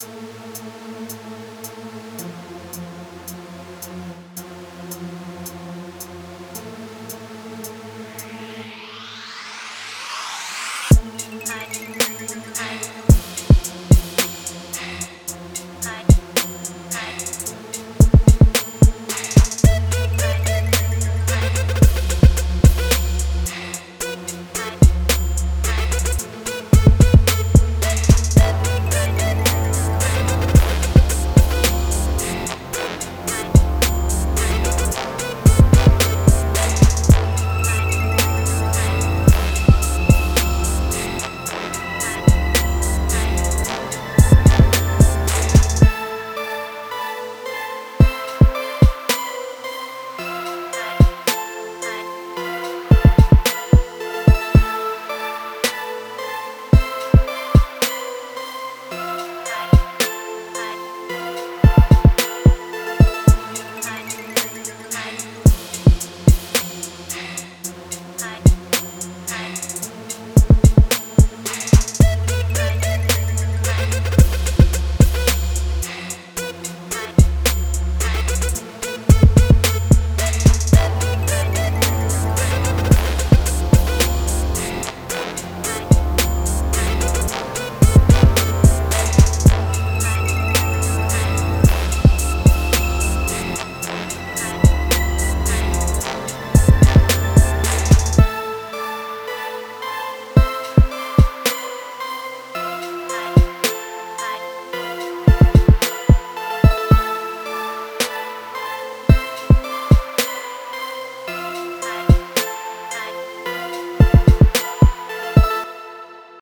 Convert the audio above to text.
you